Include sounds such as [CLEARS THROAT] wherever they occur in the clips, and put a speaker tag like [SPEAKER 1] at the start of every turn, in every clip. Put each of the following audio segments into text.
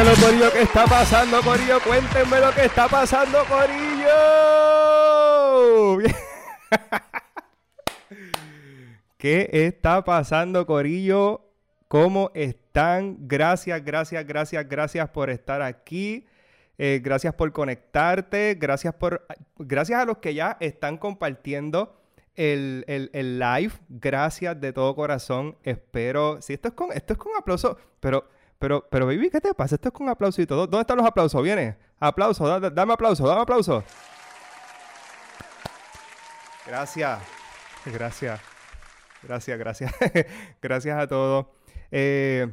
[SPEAKER 1] Corillo, ¿qué está pasando, Corillo? Cuéntenme lo que está pasando, Corillo. [LAUGHS] ¿Qué está pasando, Corillo? ¿Cómo están? Gracias, gracias, gracias, gracias por estar aquí. Eh, gracias por conectarte. Gracias por. Gracias a los que ya están compartiendo el, el, live. Gracias de todo corazón. Espero. Si esto es con. Esto es con aplauso. Pero. Pero, pero, baby, ¿qué te pasa? Esto es con todo. ¿Dónde están los aplausos? Viene. Aplauso, dame aplauso, dame aplauso. Gracias. Gracias. Gracias, gracias. [LAUGHS] gracias a todos. Eh,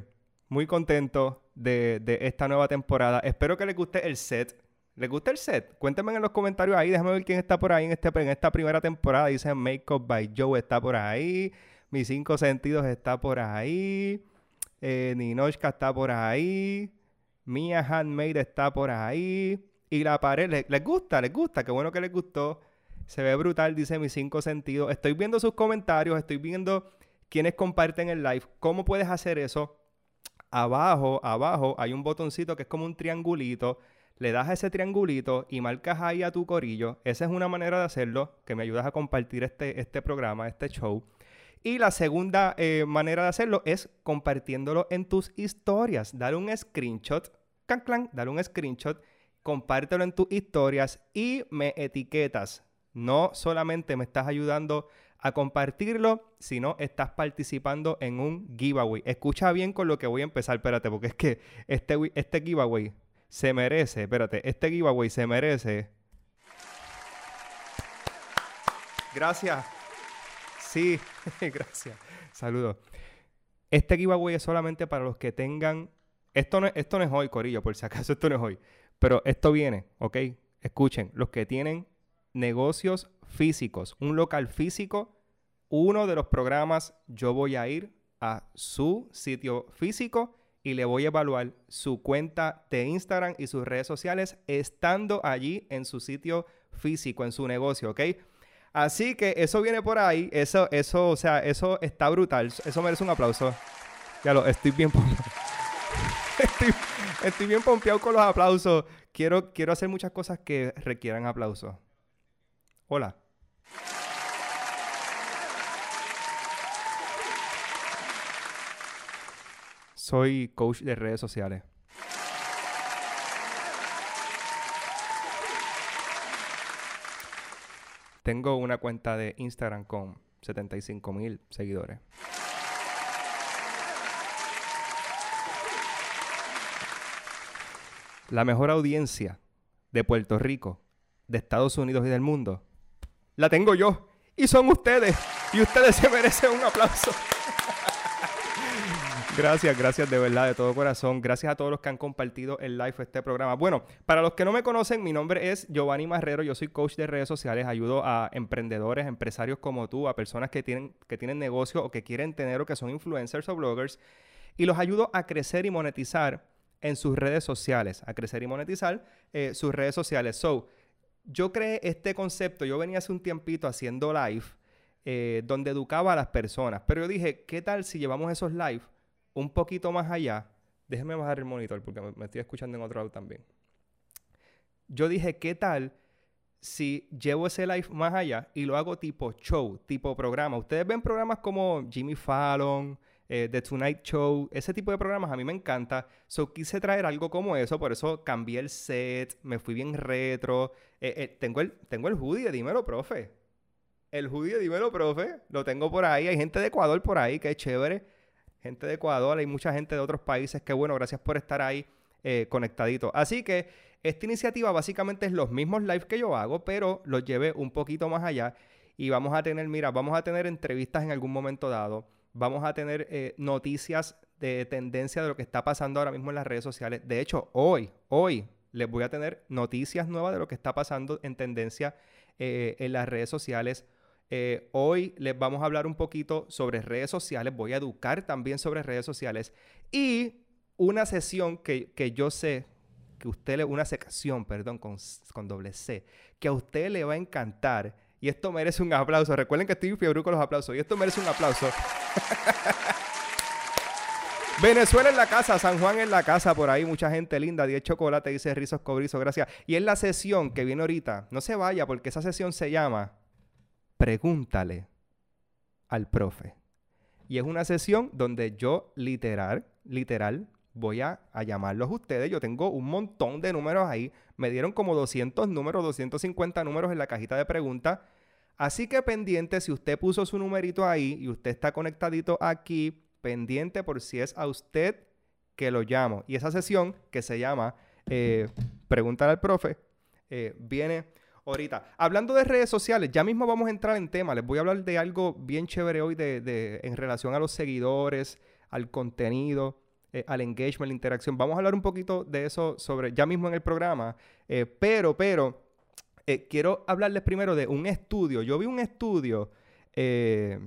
[SPEAKER 1] muy contento de, de, esta nueva temporada. Espero que les guste el set. ¿Les gusta el set? Cuéntenme en los comentarios ahí. Déjame ver quién está por ahí en, este, en esta primera temporada. Dice Makeup by Joe está por ahí. Mis cinco sentidos está por ahí. Eh, Ninochka está por ahí. Mia Handmade está por ahí. Y la pared, ¿les, gusta? ¿Les gusta? Qué bueno que les gustó. Se ve brutal, dice mis cinco sentidos. Estoy viendo sus comentarios, estoy viendo quienes comparten el live. ¿Cómo puedes hacer eso? Abajo, abajo hay un botoncito que es como un triangulito. Le das a ese triangulito y marcas ahí a tu corillo. Esa es una manera de hacerlo, que me ayudas a compartir este, este programa, este show. Y la segunda eh, manera de hacerlo es compartiéndolo en tus historias. Dale un screenshot, clan, clan, dale un screenshot, compártelo en tus historias y me etiquetas. No solamente me estás ayudando a compartirlo, sino estás participando en un giveaway. Escucha bien con lo que voy a empezar, espérate, porque es que este, este giveaway se merece, espérate, este giveaway se merece. Gracias. Sí, [LAUGHS] gracias. Saludos. Este giveaway es solamente para los que tengan. Esto no, esto no es hoy, Corillo, por si acaso esto no es hoy. Pero esto viene, ¿ok? Escuchen, los que tienen negocios físicos, un local físico, uno de los programas yo voy a ir a su sitio físico y le voy a evaluar su cuenta de Instagram y sus redes sociales estando allí en su sitio físico, en su negocio, ¿ok? Así que eso viene por ahí. Eso, eso, o sea, eso está brutal. Eso merece un aplauso. Ya lo, estoy bien [LAUGHS] estoy, estoy, bien pompeado con los aplausos. Quiero, quiero hacer muchas cosas que requieran aplausos. Hola. Soy coach de redes sociales. Tengo una cuenta de Instagram con 75 mil seguidores. La mejor audiencia de Puerto Rico, de Estados Unidos y del mundo, la tengo yo. Y son ustedes. Y ustedes se merecen un aplauso. [LAUGHS] Gracias, gracias de verdad, de todo corazón. Gracias a todos los que han compartido el live este programa. Bueno, para los que no me conocen, mi nombre es Giovanni Marrero. Yo soy coach de redes sociales. Ayudo a emprendedores, empresarios como tú, a personas que tienen, que tienen negocio o que quieren tener o que son influencers o bloggers. Y los ayudo a crecer y monetizar en sus redes sociales. A crecer y monetizar eh, sus redes sociales. So, yo creé este concepto. Yo venía hace un tiempito haciendo live. Eh, donde educaba a las personas. Pero yo dije, ¿qué tal si llevamos esos live un poquito más allá, déjeme bajar el monitor porque me, estoy escuchando en otro lado también. Yo dije, ¿qué tal si llevo ese live más allá y lo hago tipo show, tipo programa? Ustedes ven programas como Jimmy Fallon, eh, The Tonight Show, ese tipo de programas a mí me encanta. So quise traer algo como eso, por eso cambié el set, me fui bien retro. Eh, eh, tengo, el, tengo el hoodie, dímelo, profe. El hoodie, dímelo, profe. Lo tengo por ahí. Hay gente de Ecuador por ahí, que es chévere gente de Ecuador, hay mucha gente de otros países que bueno, gracias por estar ahí eh, conectadito. Así que esta iniciativa básicamente es los mismos live que yo hago, pero los llevé un poquito más allá y vamos a tener, mira, vamos a tener entrevistas en algún momento dado, vamos a tener eh, noticias de tendencia de lo que está pasando ahora mismo en las redes sociales. De hecho, hoy, hoy les voy a tener noticias nuevas de lo que está pasando en tendencia eh, en las redes sociales. Eh, hoy les vamos a hablar un poquito sobre redes sociales, voy a educar también sobre redes sociales y una sesión que, yo sé que usted una sección, perdón, con, con, doble C, que a usted le va a encantar y esto merece un aplauso. Recuerden que estoy fiebre con los aplausos y esto merece un aplauso. [LAUGHS] Venezuela en la casa, San Juan en la casa, por ahí mucha gente linda, 10 chocolate, dice Rizos Cobrizo, gracias. Y en la sesión que viene ahorita, no se vaya porque esa sesión se llama Pregúntale al profe. Y es una sesión donde yo literal, literal, voy a, a llamarlos ustedes. Yo tengo un montón de números ahí. Me dieron como 200 números, 250 números en la cajita de preguntas. Así que pendiente, si usted puso su numerito ahí y usted está conectadito aquí, pendiente por si es a usted que lo llamo. Y esa sesión que se llama eh, Preguntar al profe eh, viene ahorita. Hablando de redes sociales, ya mismo vamos a entrar en tema. Les voy a hablar de algo bien chévere hoy de, en relación a los seguidores, al contenido, eh, al engagement, la interacción. Vamos a hablar un poquito de eso sobre ya mismo en el programa. pero, pero eh, quiero hablarles primero de un estudio. Yo vi un estudio, eh,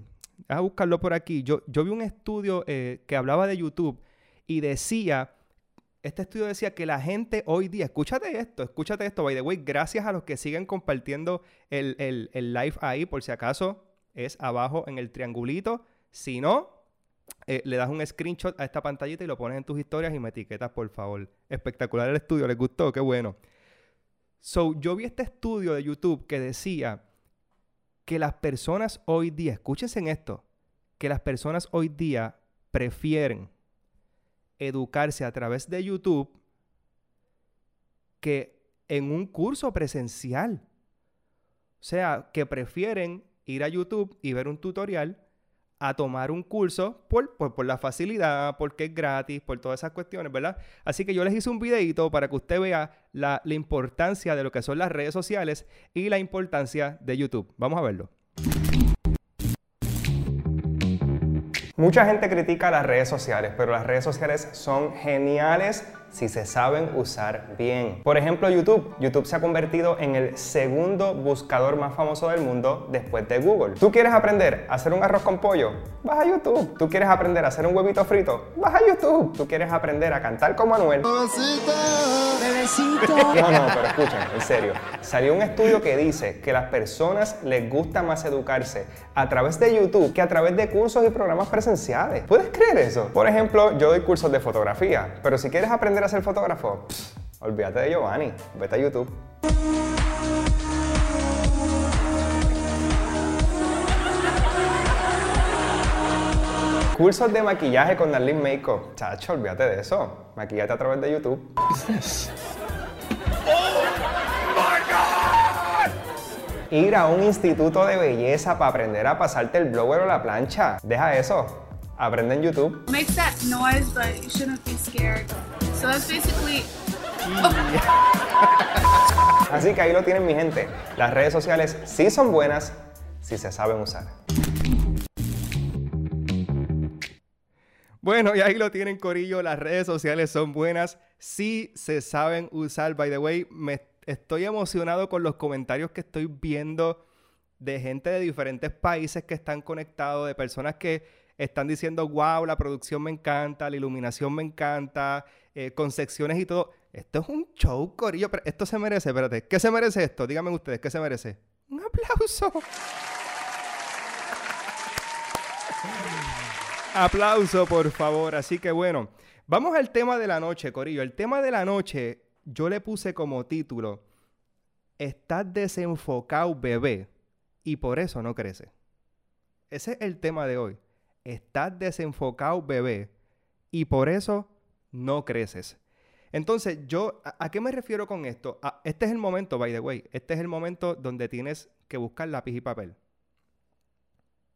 [SPEAKER 1] a buscarlo por aquí. Yo, yo vi un estudio eh, que hablaba de YouTube y decía, este estudio decía que la gente hoy día, escúchate esto, escúchate esto, by the way, gracias a los que siguen compartiendo el, el live ahí, por si acaso es abajo en el triangulito. Si no, eh, le das un screenshot a esta pantallita y lo pones en tus historias y me etiquetas, por favor. Espectacular el estudio, ¿les gustó? Qué bueno. So, yo vi este estudio de YouTube que decía que las personas hoy día, escúchense en esto, que las personas hoy día prefieren educarse a través de YouTube que en un curso presencial. O sea, que prefieren ir a YouTube y ver un tutorial a tomar un curso por, por, la facilidad, porque es gratis, por todas esas cuestiones, ¿verdad? Así que yo les hice un videito para que usted vea la, la importancia de lo que son las redes sociales y la importancia de YouTube. Vamos a verlo. Mucha gente critica las redes sociales, pero las redes sociales son geniales si se saben usar bien. Por ejemplo, YouTube. YouTube se ha convertido en el segundo buscador más famoso del mundo después de Google. ¿Tú quieres aprender a hacer un arroz con pollo? Vas a YouTube. ¿Tú quieres aprender a hacer un huevito frito? Vas a YouTube. ¿Tú quieres aprender a cantar como Manuel? Bebecito. Bebecito. [LAUGHS] No, no, pero escuchen, en serio. Salió un estudio que dice que las personas les gusta más educarse a través de YouTube que a través de cursos y programas presenciales. ¿Puedes creer eso? Por ejemplo, yo doy cursos de fotografía, pero si quieres aprender a ser fotógrafo? olvídate de Giovanni, vete a YouTube. Cursos de maquillaje con Darlene Makeup. Chacho, olvídate de eso. Maquillate a través de YouTube. Ir a un instituto de belleza para aprender a pasarte el blower o la plancha. Deja eso. Aprende en YouTube.
[SPEAKER 2] Makes that noise, but you shouldn't be scared. So that's basically... [LAUGHS]
[SPEAKER 1] Así que ahí lo tienen mi gente. Las redes sociales sí son buenas si se saben usar. Bueno, y ahí lo tienen, Corillo. Las redes sociales son buenas si se saben usar. By the way, me estoy emocionado con los comentarios que estoy viendo de gente de diferentes países que están conectados, de personas que están diciendo, wow, la producción me encanta, la iluminación me encanta, eh, con secciones y todo. Esto es un show, Corillo. Pero esto se merece, espérate. ¿Qué se merece esto? Díganme ustedes, ¿qué se merece? Un aplauso. aplauso, por favor. Así que bueno, vamos al tema de la noche, Corillo. El tema de la noche yo le puse como título, Estás desenfocado, bebé, y por eso no crece. Ese es el tema de hoy estás desenfocado, bebé, y por eso no creces. Entonces, yo, ¿a, qué me refiero con esto? este es el momento, by the way, este es el momento donde tienes que buscar lápiz y papel.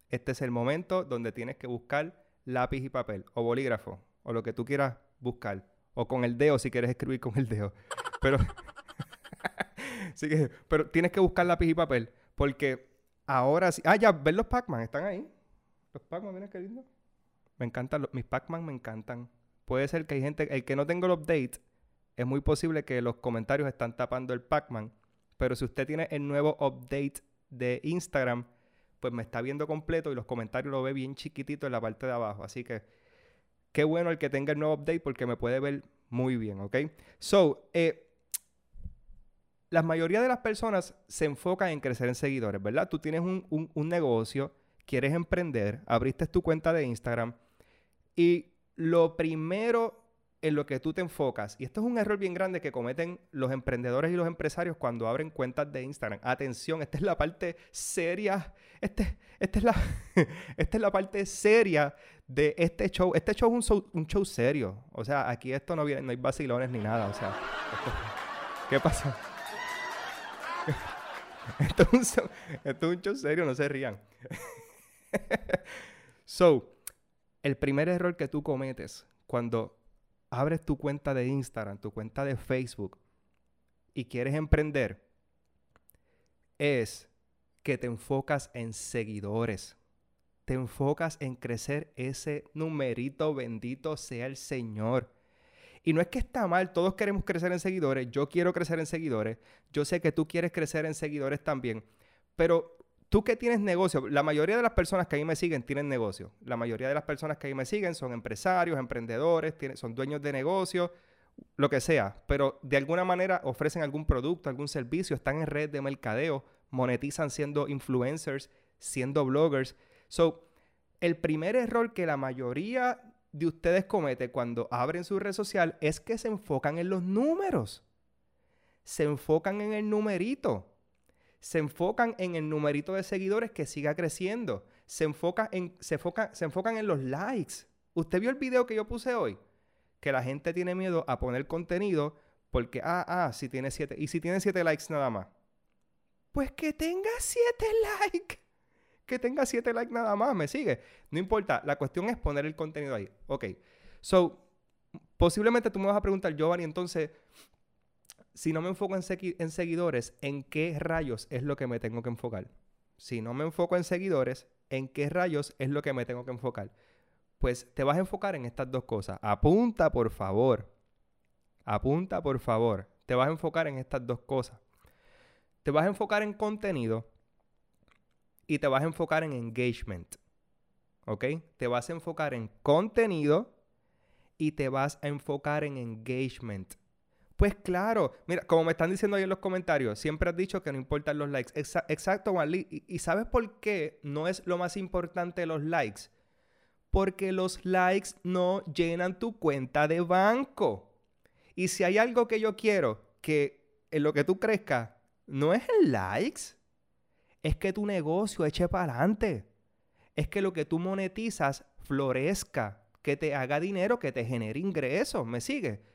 [SPEAKER 1] Este es el momento donde tienes que buscar lápiz y papel, o bolígrafo, o lo que tú quieras buscar, o con el dedo si quieres escribir con el dedo. Pero, [LAUGHS] que, pero tienes que buscar lápiz y papel, porque ahora sí. Ah, ya, ven los Pac-Man, están ahí. Los Pac-Man, mira qué lindo. Me encantan, mis Pac-Man me encantan. Puede ser que hay gente, el que no tenga el update, es muy posible que los comentarios están tapando el Pac-Man. Pero si usted tiene el nuevo update de Instagram, pues me está viendo completo y los comentarios lo ve bien chiquitito en la parte de abajo. Así que qué bueno el que tenga el nuevo update porque me puede ver muy bien, ¿ok? So, eh, la mayoría de las personas se enfocan en crecer en seguidores, ¿verdad? Tú tienes un, un negocio quieres emprender, abriste tu cuenta de Instagram y lo primero en lo que tú te enfocas, y esto es un error bien grande que cometen los emprendedores y los empresarios cuando abren cuentas de Instagram. Atención, esta es la parte seria, este, esta, es la, [LAUGHS] esta es la parte seria de este show. Este show es un show, serio. O sea, aquí esto no, viene, no hay vacilones ni nada. O sea, ¿qué pasa? [LAUGHS] esto, esto es un show serio, no se rían. [LAUGHS] [LAUGHS] so, el primer error que tú cometes cuando abres tu cuenta de Instagram, tu cuenta de Facebook y quieres emprender, es que te enfocas en seguidores. Te enfocas en crecer ese numerito, bendito sea el Señor. Y no es que está mal, todos queremos crecer en seguidores, yo quiero crecer en seguidores, yo sé que tú quieres crecer en seguidores también, pero tú que tienes negocio, la mayoría de las personas que ahí me siguen tienen negocio. La mayoría de las personas que ahí me siguen son empresarios, emprendedores, son dueños de negocio, lo que sea. Pero de alguna manera ofrecen algún producto, algún servicio, están en red de mercadeo, monetizan siendo influencers, siendo bloggers. So, el primer error que la mayoría de ustedes comete cuando abren su red social es que se enfocan en los números. Se enfocan en el numerito se enfocan en el numerito de seguidores que siga creciendo. Se, en, se, se enfocan en los likes. ¿Usted vio el video que yo puse hoy? Que la gente tiene miedo a poner contenido porque, ah, ah, si tiene siete. ¿Y si tiene siete likes nada más? Pues que tenga siete [LAUGHS] likes. Que tenga siete likes nada más, ¿me sigue? No importa, la cuestión es poner el contenido ahí. Ok. So, posiblemente tú me vas a preguntar, Giovanni, entonces, si no me enfoco en, seguidores, ¿en qué rayos es lo que me tengo que enfocar? Si no me enfoco en seguidores, ¿en qué rayos es lo que me tengo que enfocar? Pues te vas a enfocar en estas dos cosas. Apunta, por favor. Apunta, por favor. Te vas a enfocar en estas dos cosas. Te vas a enfocar en contenido y te vas a enfocar en engagement. ¿Ok? Te vas a enfocar en contenido y te vas a enfocar en engagement. Pues claro, mira, como me están diciendo ahí en los comentarios, siempre has dicho que no importan los likes. exacto, Marley. ¿Y, ¿Y, sabes por qué no es lo más importante los likes? Porque los likes no llenan tu cuenta de banco. Y si hay algo que yo quiero que en lo que tú crezcas no es el likes, es que tu negocio eche para adelante. Es que lo que tú monetizas florezca, que te haga dinero, que te genere ingresos. ¿Me sigue?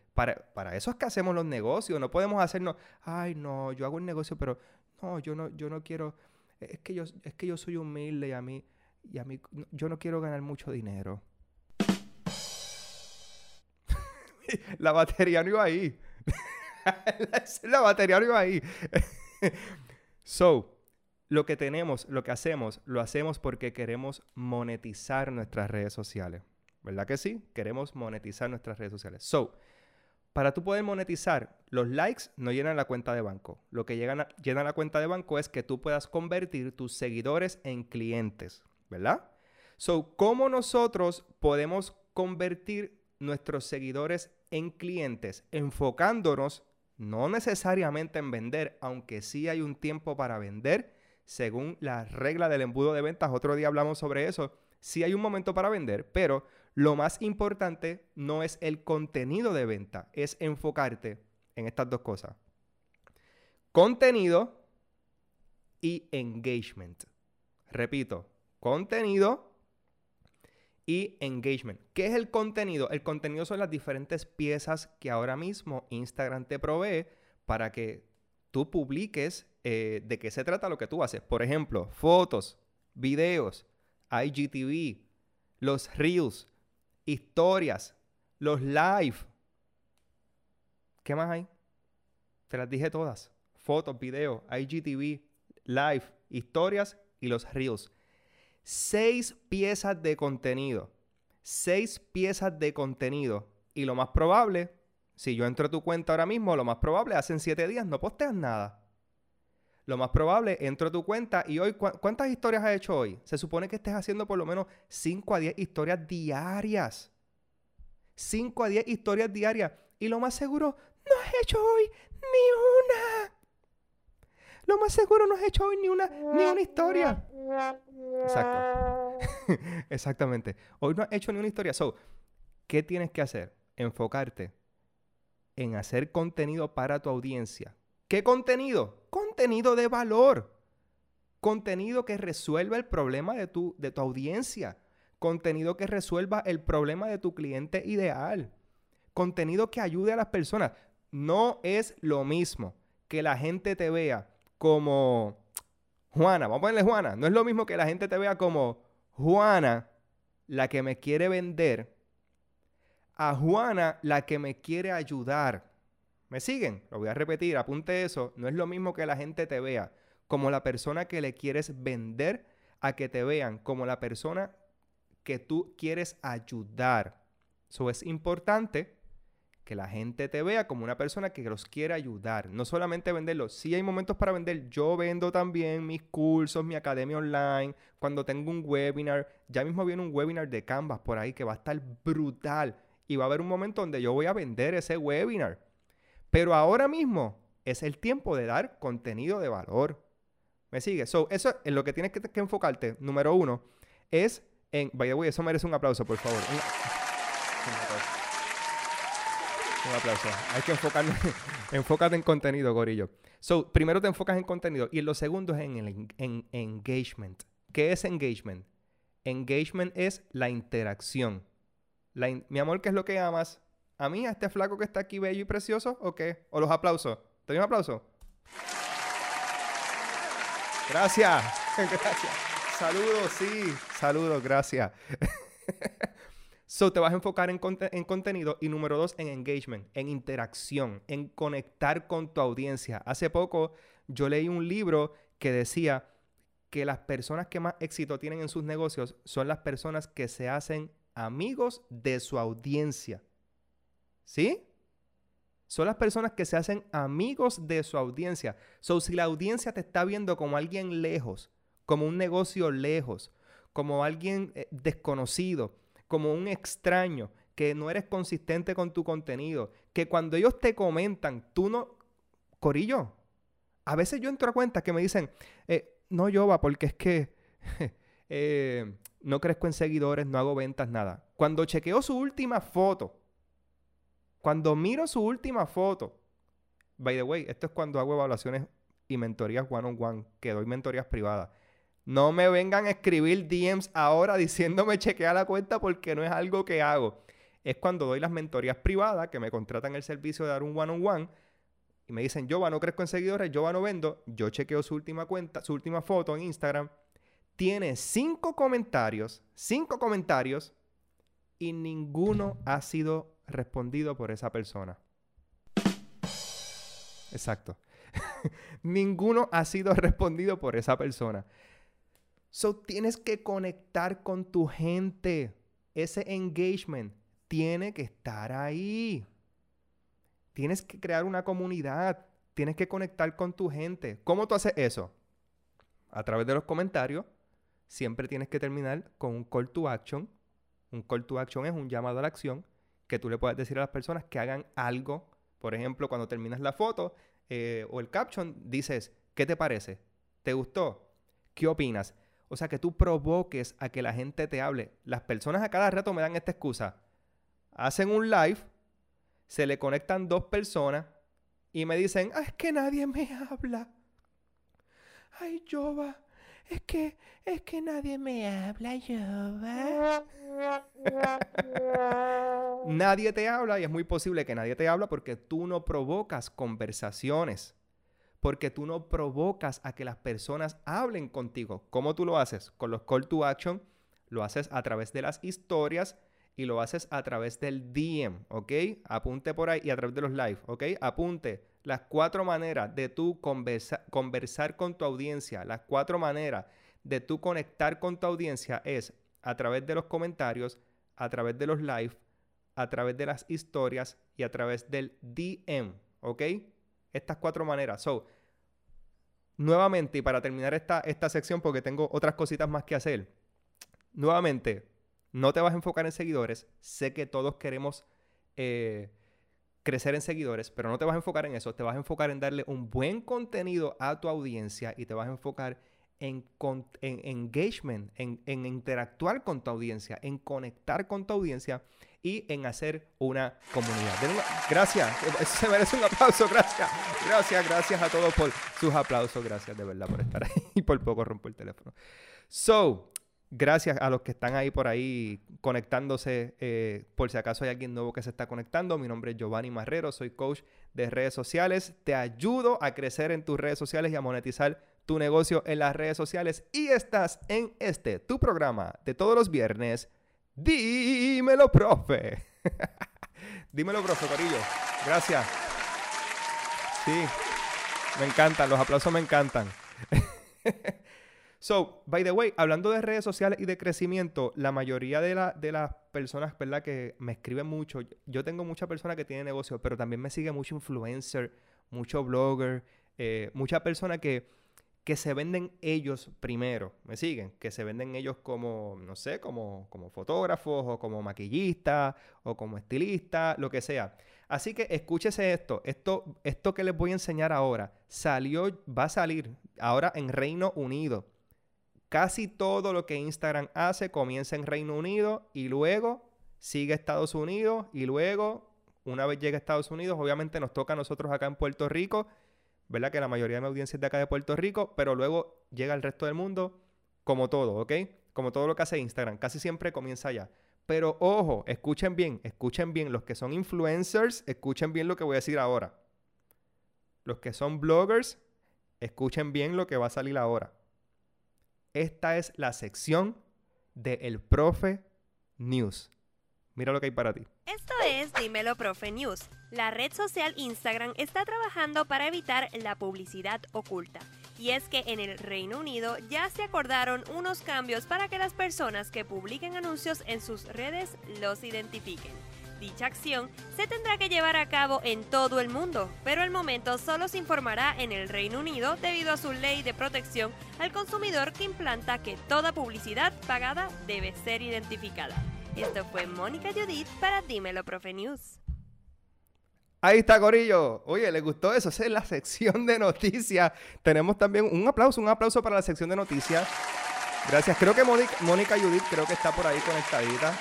[SPEAKER 1] Para, eso es que hacemos los negocios. No podemos hacernos, ay, no, yo hago un negocio, pero no, yo no, yo no quiero. Es que yo, es que yo soy humilde y a mí, y a mí, yo no quiero ganar mucho dinero. [LAUGHS] la batería no iba ahí. [LAUGHS] la batería no iba ahí. [LAUGHS] so, lo que tenemos, lo que hacemos, lo hacemos porque queremos monetizar nuestras redes sociales. ¿Verdad que sí? Queremos monetizar nuestras redes sociales. So, para tú poder monetizar, los likes no llenan la cuenta de banco. Lo que llena la cuenta de banco es que tú puedas convertir tus seguidores en clientes, ¿verdad? So, ¿cómo nosotros podemos convertir nuestros seguidores en clientes? Enfocándonos no necesariamente en vender, aunque sí hay un tiempo para vender, según la regla del embudo de ventas. Otro día hablamos sobre eso. Sí hay un momento para vender, pero lo más importante no es el contenido de venta, es enfocarte en estas dos cosas. Contenido y engagement. Repito, contenido y engagement. ¿Qué es el contenido? El contenido son las diferentes piezas que ahora mismo Instagram te provee para que tú publiques eh, de qué se trata lo que tú haces. Por ejemplo, fotos, videos, IGTV, los reels, historias, los live. ¿Qué más hay? Te las dije todas. Fotos, videos, IGTV, live, historias y los reels. Seis piezas de contenido. Seis piezas de contenido. Y lo más probable, si yo entro a tu cuenta ahora mismo, lo más probable, hacen siete días no posteas nada. Lo más probable, entro a tu cuenta y hoy, ¿cuántas historias has hecho hoy? Se supone que estés haciendo por lo menos 5 a 10 historias diarias. 5 a 10 historias diarias. Y lo más seguro, no has hecho hoy ni una. Lo más seguro, no has hecho hoy ni una, ni una historia. Exacto. [LAUGHS] Exactamente. Hoy no has hecho ni una historia. So, ¿qué tienes que hacer? Enfocarte en hacer contenido para tu audiencia. ¿Qué contenido? Contenido de valor. Contenido que resuelva el problema de tu, de tu audiencia. Contenido que resuelva el problema de tu cliente ideal. Contenido que ayude a las personas. No es lo mismo que la gente te vea como Juana. Vamos a ponerle Juana. No es lo mismo que la gente te vea como Juana, la que me quiere vender, a Juana, la que me quiere ayudar. ¿Me siguen? Lo voy a repetir, apunte eso. No es lo mismo que la gente te vea como la persona que le quieres vender a que te vean como la persona que tú quieres ayudar. Eso es importante que la gente te vea como una persona que los quiere ayudar. No solamente venderlo. Sí hay momentos para vender. Yo vendo también mis cursos, mi academia online. Cuando tengo un webinar. Ya mismo viene un webinar de Canvas por ahí que va a estar brutal. Y va a haber un momento donde yo voy a vender ese webinar. Pero ahora mismo es el tiempo de dar contenido de valor. ¿Me sigue? So, eso es lo que tienes que, enfocarte. Número uno es en. Vaya, the eso merece un aplauso, por favor. Un, aplauso. Hay que enfocarnos. [LAUGHS] enfócate en contenido, gorillo. So, primero te enfocas en contenido. Y lo segundo es en el en engagement. ¿Qué es engagement? Engagement es la interacción. mi amor, ¿qué es lo que amas? ¿A mí, a este flaco que está aquí bello y precioso? ¿O qué? ¿O los aplausos? ¿Te doy un aplauso? Gracias. [LAUGHS] Gracias. Saludos, sí. Saludos, gracias. [LAUGHS] so, te vas a enfocar en, en, contenido y número dos, en engagement, en interacción, en conectar con tu audiencia. Hace poco yo leí un libro que decía que las personas que más éxito tienen en sus negocios son las personas que se hacen amigos de su audiencia. ¿Sí? Son las personas que se hacen amigos de su audiencia. So, si la audiencia te está viendo como alguien lejos, como un negocio lejos, como alguien eh, desconocido, como un extraño, que no eres consistente con tu contenido, que cuando ellos te comentan, tú no... Corillo, a veces yo entro a cuentas que me dicen, eh, no, yo va, porque es que [LAUGHS] eh, no crezco en seguidores, no hago ventas, nada. Cuando chequeo su última foto, cuando miro su última foto, by the way, esto es cuando hago evaluaciones y mentorías one-on-one, que doy mentorías privadas. No me vengan a escribir DMs ahora [LAUGHS] diciéndome chequea la cuenta porque no es algo que hago. Es cuando doy las mentorías privadas, que me contratan el servicio de dar un one-on-one, y me dicen, yo no crezco en seguidores, yo no vendo. Yo chequeo su última cuenta, su última foto en Instagram. Tiene cinco comentarios, cinco comentarios, y ninguno ha sido respondido por esa persona. Exacto. [LAUGHS] Ninguno ha sido [LAUGHS] respondido por esa persona. So tienes que conectar con tu gente. Ese engagement tiene que estar ahí. Tienes que crear una comunidad. Tienes que conectar con tu gente. ¿Cómo tú haces eso? A través de los comentarios. Siempre tienes que terminar con un call to action. Un call to action es un llamado a la acción que tú le puedas decir a las personas que hagan algo. Por ejemplo, cuando terminas la foto eh, o el caption, dices, ¿qué te parece? ¿Te gustó? ¿Qué opinas? O sea, que tú provoques a que la gente te hable. Las personas a cada rato me dan esta excusa. Hacen un live, se le conectan dos personas y me dicen, ah, es que nadie me [LAUGHS] habla. Ay, Jova, es que, es que nadie me habla, Jova. nadie te habla y es muy posible que nadie te habla porque tú no provocas conversaciones. Porque tú no provocas a que las personas hablen contigo. ¿Cómo tú lo haces? Con los call to action, lo haces a través de las historias y lo haces a través del DM, ¿ok? Apunte por ahí y a través de los live, ¿ok? Apunte las cuatro maneras de tú conversar con tu audiencia, las cuatro maneras de tú conectar con tu audiencia es a través de los comentarios, a través de los live, a través de las historias y a través del DM, ¿ok? Estas cuatro maneras. So, nuevamente, y para terminar esta, esta sección, porque tengo otras cositas más que hacer, nuevamente, no te vas a enfocar en seguidores. Sé que todos queremos eh, crecer en seguidores, pero no te vas a enfocar en eso. Te vas a enfocar en darle un buen contenido a tu audiencia y te vas a enfocar en, engagement, en, interactuar con tu audiencia, en conectar con tu audiencia y en hacer una comunidad. gracias, eso se merece un aplauso, gracias. Gracias, gracias a todos por sus aplausos, gracias de verdad por estar ahí y por poco rompo el teléfono. So, gracias a los que están ahí por ahí conectándose, eh, por si acaso hay alguien nuevo que se está conectando. Mi nombre es Giovanni Marrero, soy coach de redes sociales. Te ayudo a crecer en tus redes sociales y a monetizar tu negocio en las redes sociales. Y estás en este, tu programa de todos los viernes. Dímelo, profe. [LAUGHS] Dímelo, profe, Corillo. Gracias. Sí, me encantan, los aplausos me encantan. [LAUGHS] So, by the way, hablando de redes sociales y de crecimiento, la mayoría de, las personas, ¿verdad? Que me escriben mucho. Yo tengo muchas personas que tienen negocios, pero también me sigue mucho influencer, mucho blogger, eh, muchas personas que, que se venden ellos primero. ¿Me siguen? Que se venden ellos como, no sé, como, como fotógrafos o como maquillistas o como estilistas, lo que sea. Así que escúchese esto. Esto, esto que les voy a enseñar ahora salió, va a salir ahora en Reino Unido. Casi todo lo que Instagram hace comienza en Reino Unido y luego sigue Estados Unidos y luego, una vez llega a Estados Unidos, obviamente nos toca a nosotros acá en Puerto Rico, ¿verdad? Que la mayoría de mi audiencia es de acá de Puerto Rico, pero luego llega al resto del mundo como todo, ¿ok? Como todo lo que hace Instagram, casi siempre comienza allá. Pero ojo, escuchen bien, escuchen bien, los que son influencers, escuchen bien lo que voy a decir ahora. Los que son bloggers, escuchen bien lo que va a salir ahora. Esta es la sección de El Profe News. Mira lo que hay para ti.
[SPEAKER 3] Esto es Dímelo Profe News. La red social Instagram está trabajando para evitar la publicidad oculta. Y es que en el Reino Unido ya se acordaron unos cambios para que las personas que publiquen anuncios en sus redes los identifiquen. Dicha acción se tendrá que llevar a cabo en todo el mundo, pero al momento solo se informará en el Reino Unido debido a su ley de protección al consumidor que implanta que toda publicidad pagada debe ser identificada. Esto fue Mónica Judith para Dímelo Profe News.
[SPEAKER 1] Ahí está, Corillo. Oye, ¿le gustó eso? Es la sección de noticias. Tenemos también un aplauso, un aplauso para la sección de noticias. Gracias. Creo que Mónica Judith creo que está por ahí conectadita.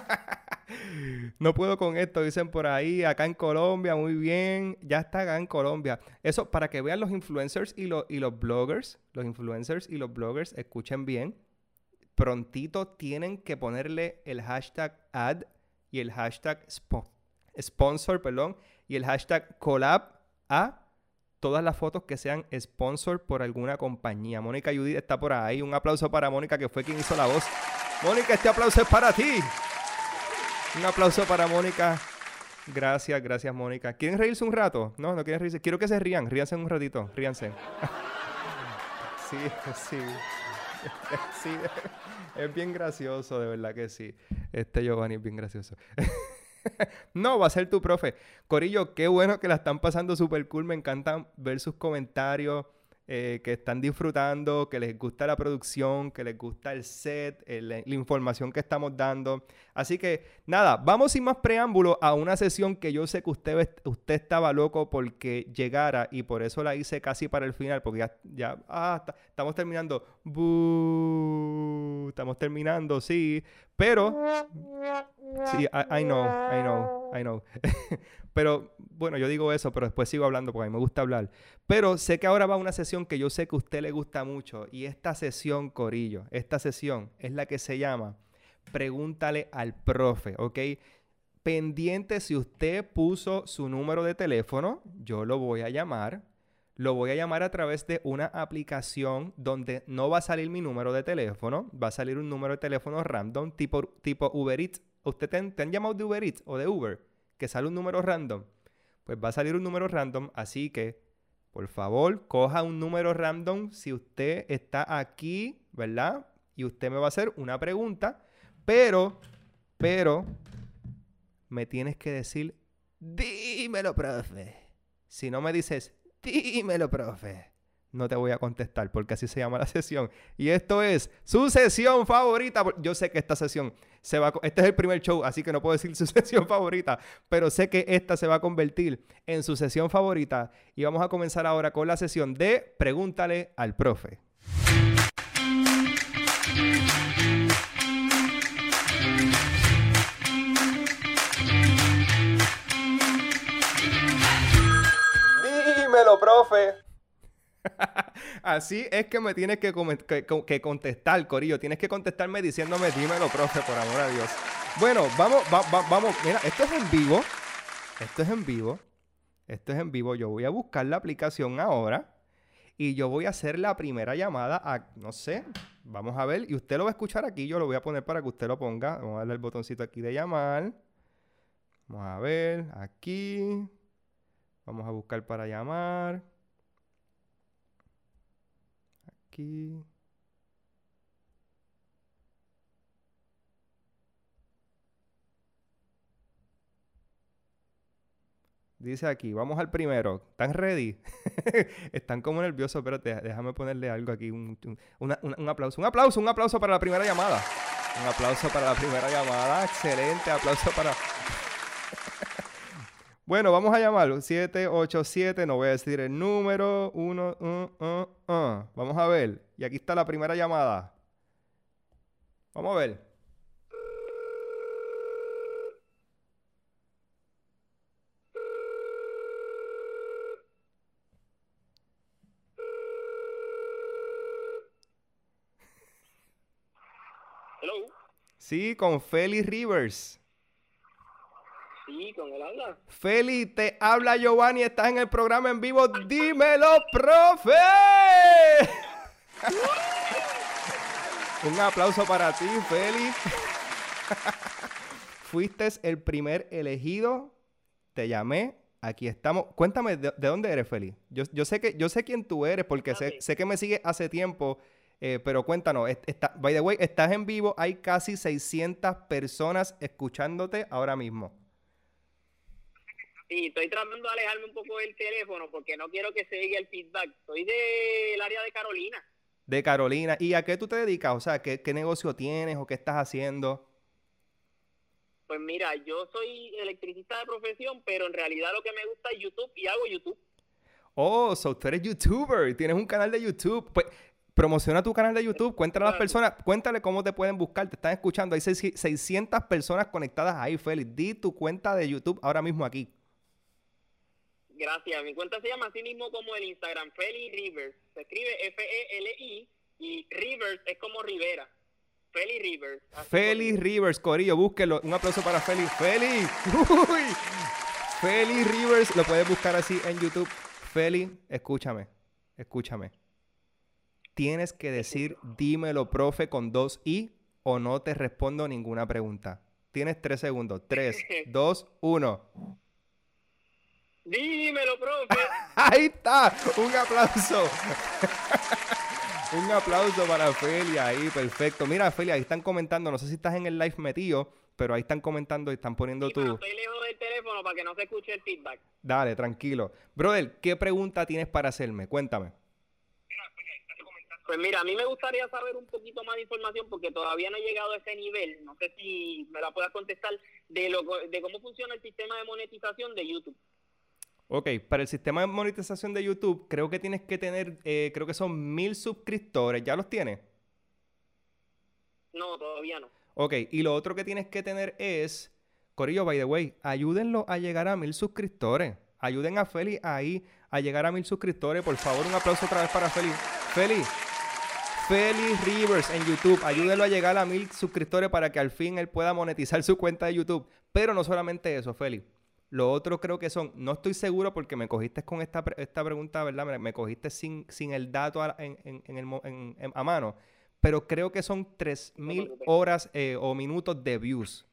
[SPEAKER 1] [LAUGHS] no puedo con esto, dicen por ahí, acá en Colombia, muy bien, ya está acá en Colombia. Eso para que vean los influencers y, y los bloggers, los influencers y los bloggers, escuchen bien, prontito tienen que ponerle el hashtag ad y el hashtag sponsor, perdón, y el hashtag collab a todas las fotos que sean sponsor por alguna compañía. Mónica Judith está por ahí. Un aplauso para Mónica, que fue quien hizo la voz. Mónica, este aplauso es para ti. Un aplauso para Mónica. Gracias, gracias, Mónica. ¿Quieren reírse un rato? No, no quieren reírse. Quiero que se rían. Ríanse un ratito. Ríanse. [LAUGHS] sí, sí. [LAUGHS] sí. Es bien gracioso, de verdad que sí. Este Giovanni es bien gracioso. [LAUGHS] no, va a ser tu profe. Corillo, qué bueno que la están pasando súper cool. Me encanta ver sus comentarios. Eh, que están disfrutando, que les gusta la producción, que les gusta el set, la información que estamos dando. Así que nada, vamos sin más preámbulo a una sesión que yo sé que usted, usted estaba loco porque llegara y por eso la hice casi para el final, porque ya, ya ah, estamos terminando. estamos terminando, sí, pero... [LAUGHS] Sí, I know, I know, I know. [LAUGHS] Pero bueno, yo digo eso, pero después sigo hablando porque a mí me gusta hablar. Pero sé que ahora va una sesión que yo sé que a usted le gusta mucho. Y esta sesión, Corillo, esta sesión es la que se llama Pregúntale al profe, ¿ok? Pendiente si usted puso su número de teléfono, yo lo voy a llamar. Lo voy a llamar a través de una aplicación donde no va a salir mi número de teléfono, va a salir un número de teléfono random tipo, tipo Uber Eats. ¿Usted te han llamado de Uber Eats o de Uber? que sale un número random, pues va a salir un número random, así que por favor, coja un número random si usted está aquí, ¿verdad? Y usted me va a hacer una pregunta, pero, pero, me tienes que decir, dímelo, profe. Si no me dices, dímelo, profe no te voy a contestar porque así se llama la [LAUGHS] sesión. Y esto es su sesión favorita. Yo sé que esta sesión se va este es el primer show, así que no puedo decir [LAUGHS] su sesión favorita, pero sé que esta se va a convertir en su sesión favorita y vamos a comenzar ahora con la sesión de Pregúntale al profe. Profe. [LAUGHS] Así es que me tienes que, contestar, Corillo. Tienes que contestarme diciéndome, dímelo, profe, por amor a Dios. Bueno, vamos, va- va- vamos. Mira, esto es en vivo. Esto es en vivo. Esto es en vivo. Yo voy a buscar la aplicación ahora. Y yo voy a hacer la primera llamada a, no sé, vamos a ver. Y usted lo va a escuchar aquí. Yo lo voy a poner para que usted lo ponga. Vamos a darle el botoncito aquí de llamar. Vamos a ver, aquí. Vamos a buscar para llamar. Aquí. Dice aquí, vamos al primero. ¿Están ready? [LAUGHS] Están como nerviosos, espérate, déjame ponerle algo aquí. Un, un- un aplauso. Un aplauso, un aplauso para la primera llamada. Un aplauso para la primera llamada. Excelente, aplauso para... Bueno, vamos a llamarlo. 787, no voy a decir el número. 1, Vamos a ver. Y aquí está la primera llamada. Vamos a ver.
[SPEAKER 4] Hello.
[SPEAKER 1] Sí, con Feli Rivers.
[SPEAKER 4] Sí, con el habla.
[SPEAKER 1] Feli, te habla Giovanni, estás en el programa en vivo. Dímelo, profe. [LAUGHS] Un aplauso para ti, Feli. [LAUGHS] Fuiste el primer elegido. Te llamé. Aquí estamos. Cuéntame, ¿de, de dónde eres, Feli? Yo, yo sé que, yo sé quién tú eres porque sé, sé que me sigues hace tiempo. eh, pero cuéntanos, est- está, by the way, estás en vivo. Hay casi 600 personas escuchándote ahora mismo.
[SPEAKER 4] Sí, estoy tratando de alejarme un poco del teléfono porque no quiero que se diga el feedback. Soy del área de Carolina.
[SPEAKER 1] De Carolina. ¿Y a qué tú te dedicas? O sea, ¿qué, qué negocio tienes o qué estás haciendo?
[SPEAKER 4] Pues mira, yo soy electricista de profesión, pero en realidad lo que me gusta es YouTube y hago YouTube.
[SPEAKER 1] Oh, so tú eres youtuber y tienes un canal de YouTube. Pues promociona tu canal de YouTube, cuéntale a las personas, cuéntale cómo te pueden buscar, te están escuchando. Hay seis- 600 personas conectadas ahí, Félix. Di tu cuenta de YouTube ahora mismo aquí.
[SPEAKER 4] Gracias. Mi cuenta se llama así mismo como el Instagram, Feli Rivers. Se escribe F-E-L-I y Rivers es como Rivera. Feli Rivers. como-
[SPEAKER 1] Rivers, Corillo, búsquelo. Un aplauso para Félix. Félix. [LAUGHS] Uy. Félix Rivers, lo puedes buscar así en YouTube. Félix, escúchame, escúchame. Tienes que decir, dímelo, profe, con dos i o no te respondo ninguna pregunta. Tienes tres segundos. Tres, [LAUGHS] dos, uno.
[SPEAKER 4] Dímelo, profe. [LAUGHS]
[SPEAKER 1] Ahí está. Un aplauso. [LAUGHS] Un aplauso para Felia ahí, perfecto. Mira, Felia, ahí están comentando, no sé si estás en el live metido, pero ahí están comentando y están poniendo
[SPEAKER 4] Sí, pero
[SPEAKER 1] tu...
[SPEAKER 4] estoy lejos del teléfono para que no se escuche el feedback.
[SPEAKER 1] Dale, tranquilo. Brother, ¿qué pregunta tienes para hacerme? Cuéntame.
[SPEAKER 4] Pues mira, a mí me gustaría saber un poquito más de información porque todavía no he llegado a ese nivel. No sé si me la puedas contestar de, lo, de cómo funciona el sistema de monetización de YouTube.
[SPEAKER 1] Ok, para el sistema de monetización de YouTube, creo que tienes que tener, eh, creo que son mil suscriptores. ¿Ya los tienes?
[SPEAKER 4] No, todavía no.
[SPEAKER 1] Ok, y lo otro que tienes que tener es, Corillo, by the way, ayúdenlo a llegar a mil suscriptores. Ayuden a Feli ahí a llegar a mil suscriptores. Por favor, un aplauso otra vez para Feli. Feli, Feli Rivers en YouTube. Ayúdenlo a llegar a mil suscriptores para que al fin él pueda monetizar su cuenta de YouTube. Pero no solamente eso, Feli. Lo otro creo que son, no estoy seguro porque me cogiste con esta, esta pregunta, ¿verdad? Me, me cogiste sin, sin el dato a, en- en- en el a mano, pero creo que son 3.000
[SPEAKER 4] preocupes.
[SPEAKER 1] horas eh, o minutos de views.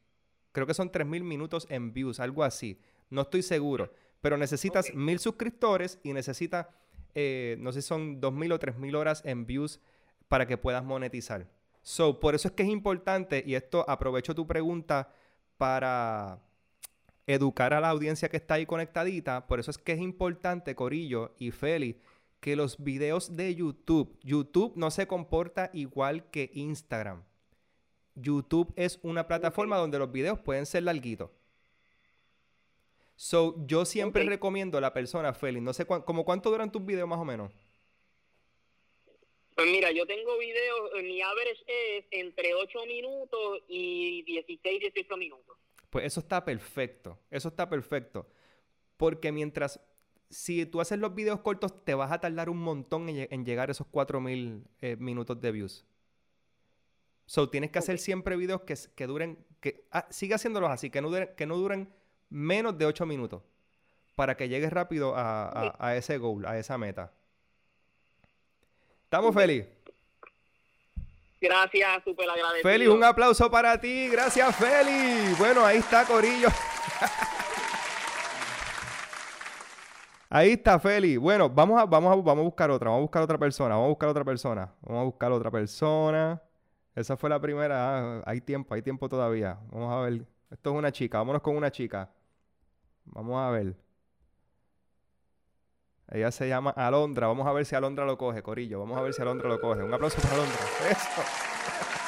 [SPEAKER 1] Creo que son 3.000 minutos en views, algo así. No estoy seguro, pero necesitas
[SPEAKER 4] Ok.
[SPEAKER 1] mil suscriptores y necesitas, eh, no sé si son 2.000 o 3.000 horas en views para que puedas monetizar. So, por eso es que es importante, y esto aprovecho tu pregunta para educar a la audiencia que está ahí conectadita. Por eso es que es importante, Corillo y Feli, que los videos de YouTube, YouTube no se comporta igual que Instagram. YouTube es una plataforma donde los videos pueden ser larguitos. So, yo siempre recomiendo a la persona, Feli, no sé cuán- como cuánto duran tus videos más o menos.
[SPEAKER 4] Pues mira, yo tengo videos, mi average es entre 8 minutos y 16, 18 minutos.
[SPEAKER 1] Pues eso está perfecto, eso está perfecto. Porque mientras si tú haces los videos cortos, te vas a tardar un montón en, lle- en llegar a esos 4000 eh, minutos de views. So, tienes que hacer siempre videos que, que duren, que ah, sigue haciéndolos así, que no duren, que no duren menos de 8 minutos para que llegues rápido a, a- a ese goal, a esa meta. ¿Estamos, Feli?
[SPEAKER 4] Gracias, súper agradecido.
[SPEAKER 1] Feli, un aplauso para ti. Gracias, Feli. Bueno, ahí está, Corillo. [LAUGHS] Ahí está, Feli. Bueno, vamos a, vamos, a, vamos a buscar otra. Vamos a buscar otra persona. Vamos a buscar otra persona. Vamos a buscar otra persona. Esa fue la primera. Ah, hay tiempo, hay tiempo todavía. Vamos a ver. Esto es una chica. Vámonos con una chica. Vamos a ver. Ella se llama Alondra. Vamos a ver si Alondra lo coge, Corillo. Vamos a ver si Alondra lo coge. Un aplauso para Alondra. [LAUGHS] Eso.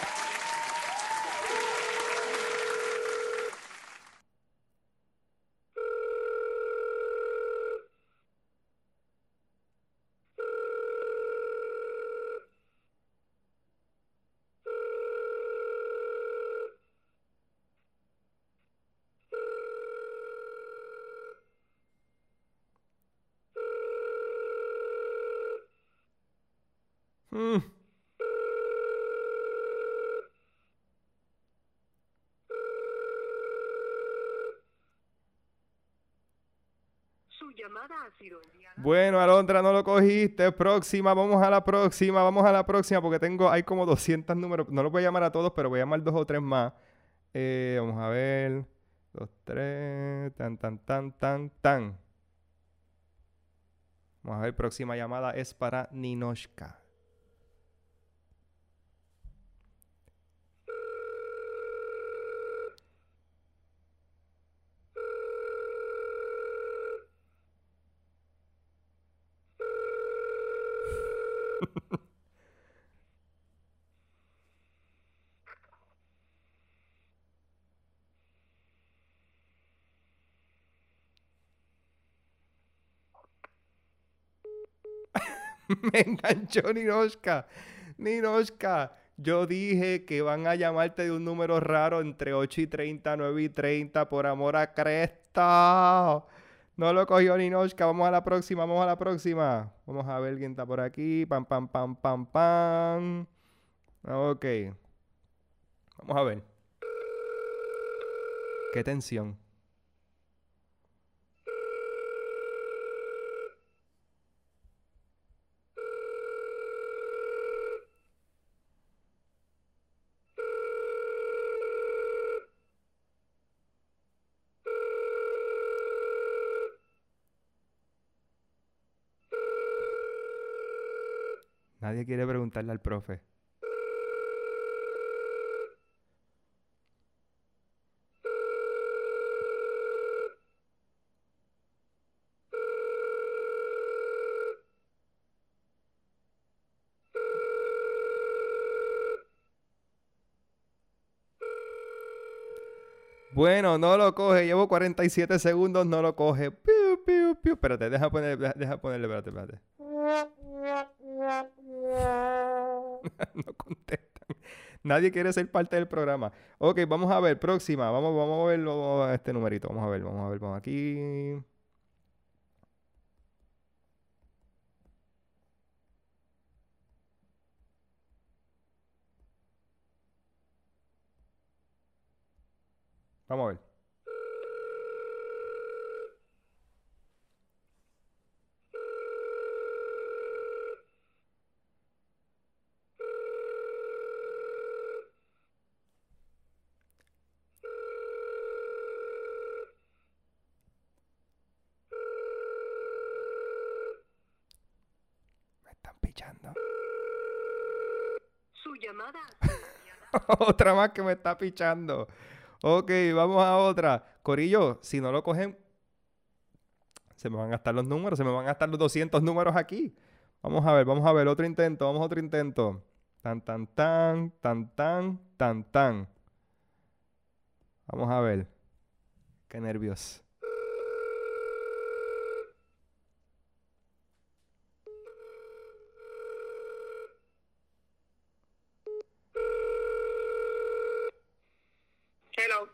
[SPEAKER 5] Su llamada ha sido enviada.
[SPEAKER 1] Bueno, Alondra, no lo cogiste. Próxima, vamos a la próxima, vamos a la próxima porque tengo, hay como 200 números. No los voy a llamar a todos, pero voy a llamar dos o tres más. Eh, vamos a ver. Dos, tres, tan, tan, tan, tan, tan. Vamos a ver, próxima llamada es para Ninoshka. [LAUGHS] Me enganchó Ninoshka. Ninoshka, yo dije que van a llamarte de un número raro entre 8 y 30, 9 y 30, por amor a Cresta. No lo cogió Ninoshka. Vamos a la próxima, vamos a la próxima. Vamos a ver quién está por aquí. Pam, pam, pam, pam, pam. Ok. Vamos a ver. Qué tensión. Nadie quiere preguntarle al profe. Bueno, no lo coge. Llevo 47 segundos, no lo coge. Piu, piu, piu. Espérate, deja, poner, deja ponerle, espérate, espérate. [LAUGHS] no contestan. Nadie quiere ser parte del programa. Ok, vamos a ver, próxima. Vamos, vamos a verlo a este numerito. Vamos a ver, vamos a ver, vamos aquí. Vamos a ver. Me están pichando.
[SPEAKER 5] Su llamada ha sido enviada. [LAUGHS]
[SPEAKER 1] otra más que me está pichando. Ok, vamos a otra. Corillo, si no lo cogen, se me van a gastar los números, se me van a gastar los 200 números aquí. Vamos a ver, vamos a ver, otro intento, vamos a otro intento. Tan, tan, tan, tan, tan, tan, tan. Vamos a ver. Qué nervios.
[SPEAKER 4] Hello.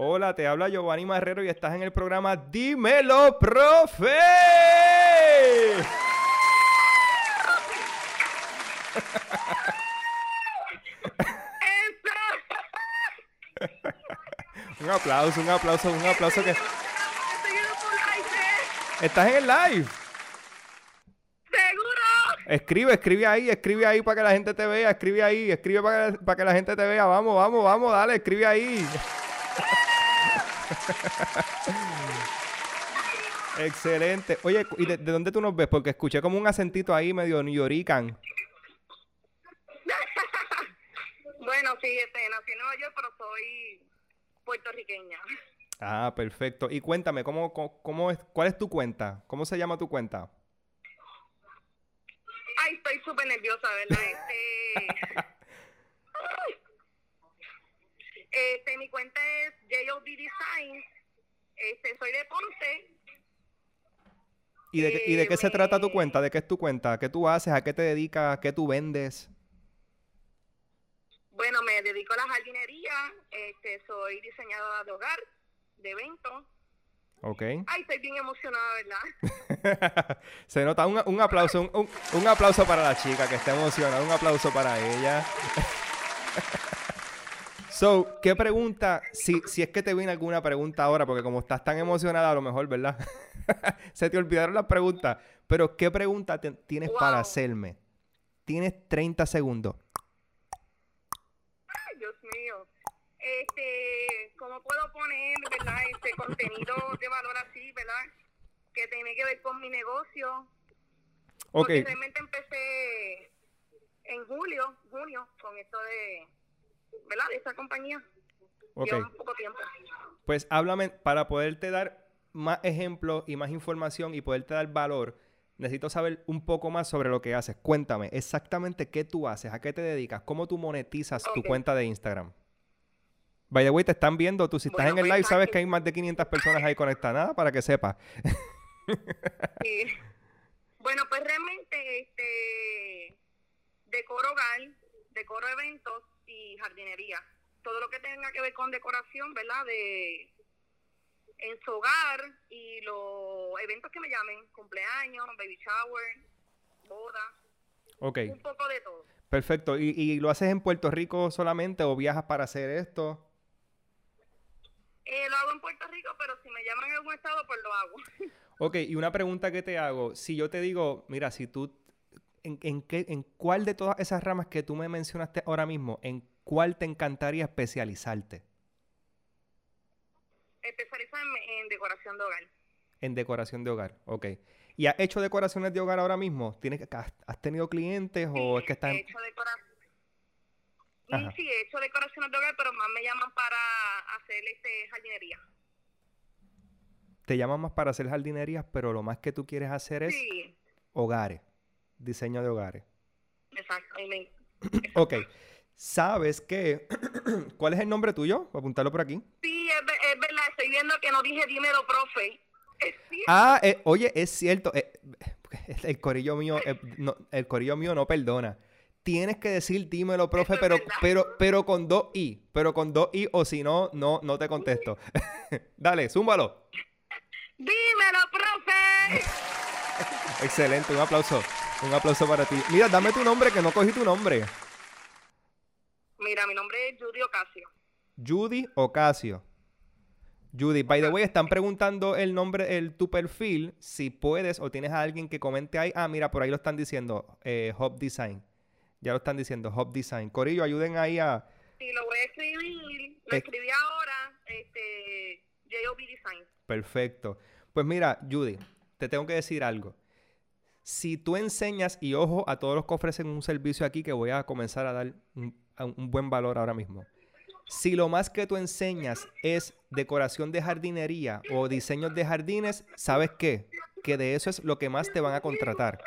[SPEAKER 1] Hola, te habla Giovanni Marrero y estás en el programa Dímelo, profe. [LAUGHS] un aplauso, un aplauso, un aplauso que... ¿Estás en el live?
[SPEAKER 2] ¡Seguro!
[SPEAKER 1] Escribe, escribe ahí, escribe ahí para que la gente te vea, escribe ahí, escribe para que, para que la gente te vea. Vamos, vamos, vamos, dale, escribe ahí. [LAUGHS] Excelente. Oye, ¿y de, de dónde tú nos ves? Porque escuché como un acentito ahí medio New Yorican. [LAUGHS]
[SPEAKER 2] Bueno, sí, este, nací en Nueva York, pero soy puertorriqueña.
[SPEAKER 1] Ah, perfecto. Y cuéntame, ¿cómo, cómo, cómo es, ¿cuál es tu cuenta? ¿Cómo se llama tu cuenta?
[SPEAKER 2] Ay, estoy súper nerviosa, ¿verdad? [LAUGHS] Este... Este, mi cuenta es JOB Design. Este, soy de Ponce.
[SPEAKER 1] ¿Y de, qué- y de qué se
[SPEAKER 2] Eh,
[SPEAKER 1] trata tu cuenta? ¿De qué es tu cuenta? ¿Qué tú haces? ¿A qué te dedicas? ¿Qué tú vendes?
[SPEAKER 2] Bueno, me dedico a la jardinería. Este, soy diseñadora de hogar, de eventos.
[SPEAKER 1] Ok.
[SPEAKER 2] Ay, estoy bien emocionada, ¿verdad? [LAUGHS]
[SPEAKER 1] Se nota un, un aplauso, un, un- un aplauso para la chica que está emocionada, un aplauso para ella. [LAUGHS] So, ¿qué pregunta? Si, si es que te viene alguna pregunta ahora, porque como estás tan emocionada, a lo mejor, ¿verdad? [LAUGHS] Se te olvidaron las preguntas. Pero, ¿qué pregunta te- tienes para hacerme? Tienes 30 segundos.
[SPEAKER 2] Ay, Dios mío. Este, ¿cómo puedo poner, verdad, este contenido de valor así, verdad? Que tiene que ver con mi negocio.
[SPEAKER 1] Ok,
[SPEAKER 2] Porque realmente empecé en julio, junio, con esto de, ¿verdad? De esta compañía.
[SPEAKER 1] ok.
[SPEAKER 2] Lleva poco tiempo.
[SPEAKER 1] Pues háblame, para poderte dar más ejemplos y más información y poderte dar valor, necesito saber un poco más sobre lo que haces. Cuéntame exactamente qué tú haces, a qué te dedicas, cómo tú monetizas tu cuenta de Instagram. By the way, te están viendo, tú si estás en el
[SPEAKER 2] pues,
[SPEAKER 1] live sabes que hay más de 500 personas ahí conectadas, para que sepas. [LAUGHS]
[SPEAKER 2] Sí. Bueno, pues realmente este decoro hogar, decoro eventos y jardinería. Todo lo que tenga que ver con decoración, ¿verdad? De en su hogar y los eventos que me llamen, cumpleaños, baby shower, boda,
[SPEAKER 1] Ok,
[SPEAKER 2] un poco de todo.
[SPEAKER 1] perfecto. ¿Y, y lo haces en Puerto Rico solamente o viajas para hacer esto?
[SPEAKER 2] Eh, lo hago en Puerto Rico, pero si me llaman en algún estado, pues lo hago. [LAUGHS]
[SPEAKER 1] Ok, y una pregunta que te hago, si yo te digo, mira, si tú, ¿en, en qué, en cuál de todas esas ramas que tú me mencionaste ahora mismo, en cuál te encantaría especializarte?
[SPEAKER 2] Especializarme en decoración de hogar.
[SPEAKER 1] En decoración de hogar, ok. ¿Y has hecho decoraciones de hogar ahora mismo? ¿Tienes, has, has tenido clientes o es que estás...
[SPEAKER 2] He hecho decora-
[SPEAKER 1] Ajá.
[SPEAKER 2] Mm, Sí, he hecho decoraciones de hogar, pero más me llaman para hacer este jardinería.
[SPEAKER 1] Te llaman más para hacer jardinerías, pero lo más que tú quieres hacer es
[SPEAKER 2] Sí,
[SPEAKER 1] hogares, diseño de hogares.
[SPEAKER 2] exacto.
[SPEAKER 1] Ok, ¿sabes qué? [CLEARS THROAT] ¿Cuál es el nombre tuyo? Voy a apuntarlo por aquí.
[SPEAKER 2] Sí, es, es verdad, estoy viendo que no dije dímelo, profe. [LAUGHS] Es.
[SPEAKER 1] Ah, eh, oye, es cierto. eh, [LAUGHS] el corillo mío, eh, no, el corillo mío no perdona. Tienes que decir dímelo, profe,
[SPEAKER 2] es
[SPEAKER 1] pero,
[SPEAKER 2] verdad.
[SPEAKER 1] pero, pero con dos i, pero con dos i, o si no, no, no te contesto. [LAUGHS] Dale, zúmbalo.
[SPEAKER 2] Dímelo, profe.
[SPEAKER 1] Excelente, un aplauso, un aplauso para ti. Mira, dame tu nombre, que no cogí tu nombre.
[SPEAKER 2] Mira, mi nombre es Judy Ocasio.
[SPEAKER 1] Judy Ocasio. Judy, by the way, están preguntando el nombre, el, tu perfil, si puedes o tienes a alguien que comente ahí. Ah, mira, por ahí lo están diciendo, eh, Hop Design. Ya lo están diciendo, Hop Design. Corillo, ayuden ahí a...
[SPEAKER 2] Sí, lo voy a escribir. Lo
[SPEAKER 1] Eh.
[SPEAKER 2] escribí ahora, este, JOB Design.
[SPEAKER 1] Perfecto. Pues mira, Judy, te tengo que decir algo. Si tú enseñas, y ojo a todos los que ofrecen un servicio aquí, que voy a comenzar a dar un, a un buen valor ahora mismo. Si lo más que tú enseñas es decoración de jardinería o diseños de jardines, ¿sabes qué? Que de eso es lo que más te van a contratar.